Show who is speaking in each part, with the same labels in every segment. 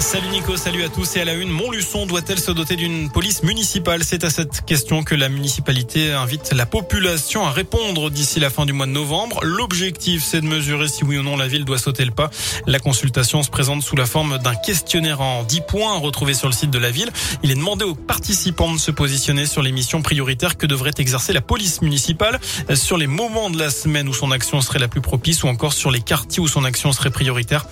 Speaker 1: Salut Nico, salut à tous et à la une. Montluçon doit-elle se doter d'une police municipale? C'est à cette question que la municipalité invite la population à répondre d'ici la fin du mois de novembre. L'objectif, c'est de mesurer si oui ou non la ville doit sauter le pas. La consultation se présente sous la forme d'un questionnaire en 10 points retrouvé sur le site de la ville. Il est demandé aux participants de se positionner sur les missions prioritaires que devrait exercer la police municipale, sur les moments de la semaine où son action serait la plus propice ou encore sur les quartiers où son action serait prioritaire.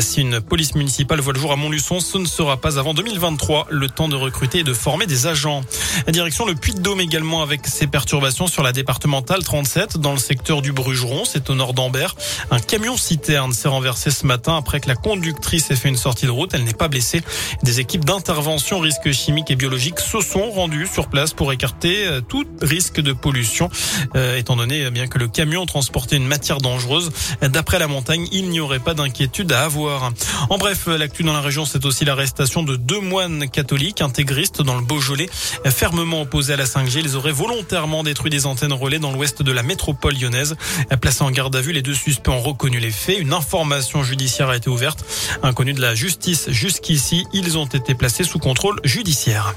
Speaker 1: Si une police municipale voit le jour à Montluçon, Ce ne sera pas avant 2023, le temps de recruter et de former des agents. La direction le Puy-de-Dôme également avec ses perturbations sur la départementale 37 dans le secteur du Brugeron, c'est au nord d'Ambert. Un camion citerne s'est renversé ce matin après que la conductrice ait fait une sortie de route. Elle n'est pas blessée. Des équipes d'intervention risques chimiques et biologiques se sont rendues sur place pour écarter euh, tout risque de pollution, euh, étant donné eh bien que le camion transportait une matière dangereuse. D'après la montagne, il n'y aurait pas d'inquiétude à avoir. En bref, l'actu dans la région c'est aussi l'arrestation de deux moines catholiques intégristes dans le Beaujolais. Fermement opposés à la 5G, ils auraient volontairement détruit des antennes relais dans l'ouest de la métropole lyonnaise. Placés en garde à vue, les deux suspects ont reconnu les faits. Une information judiciaire a été ouverte. Inconnus de la justice jusqu'ici, ils ont été placés sous contrôle judiciaire.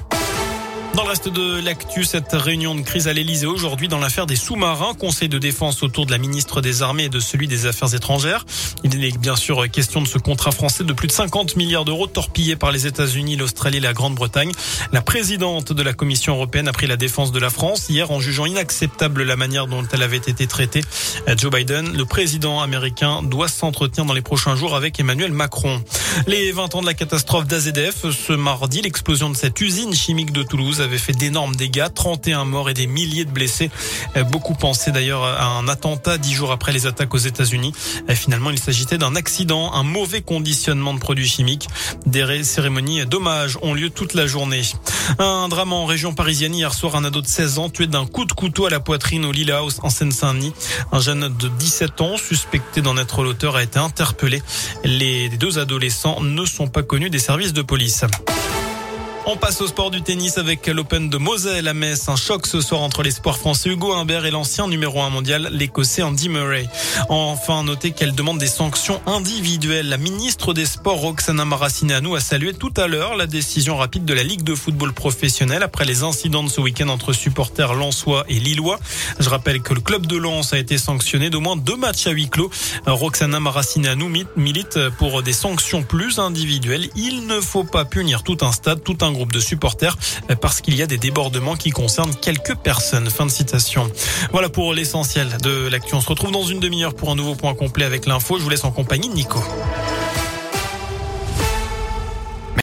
Speaker 1: Dans le reste de l'actu, cette réunion de crise à l'Elysée aujourd'hui dans l'affaire des sous-marins, conseil de défense autour de la ministre des Armées et de celui des Affaires étrangères. Il est bien sûr question de ce contrat français de plus de 50 milliards d'euros torpillé par les États-Unis, l'Australie et la Grande-Bretagne. La présidente de la Commission européenne a pris la défense de la France hier en jugeant inacceptable la manière dont elle avait été traitée. Joe Biden, le président américain, doit s'entretenir dans les prochains jours avec Emmanuel Macron. Les 20 ans de la catastrophe d'AZF, ce mardi, l'explosion de cette usine chimique de Toulouse avait fait d'énormes dégâts, 31 morts et des milliers de blessés. Euh, beaucoup pensaient d'ailleurs à un attentat dix jours après les attaques aux États-Unis. Euh, finalement, il s'agitait d'un accident, un mauvais conditionnement de produits chimiques. Des cérémonies d'hommage ont lieu toute la journée. Un drame en région parisienne hier soir, un ado de 16 ans tué d'un coup de couteau à la poitrine au Lila House en Seine-Saint-Denis. Un jeune de 17 ans, suspecté d'en être l'auteur, a été interpellé. Les deux adolescents ne sont pas connus des services de police. On passe au sport du tennis avec l'Open de Moselle à Metz. Un choc ce soir entre l'espoir français Hugo Humbert et l'ancien numéro 1 mondial, l'écossais Andy Murray. Enfin, notez qu'elle demande des sanctions individuelles. La ministre des Sports, Roxana Maracineanu, a salué tout à l'heure la décision rapide de la Ligue de football professionnel après les incidents de ce week-end entre supporters lensois et lillois. Je rappelle que le club de Lens a été sanctionné d'au moins deux matchs à huis clos. Roxana Maracineanu milite pour des sanctions plus individuelles. Il ne faut pas punir tout un stade, tout un groupe de supporters euh, parce qu'il y a des débordements qui concernent quelques personnes. Fin de citation. Voilà pour l'essentiel de l'actu. On se retrouve dans une demi-heure pour un nouveau point complet avec l'info. Je vous laisse en compagnie de Nico.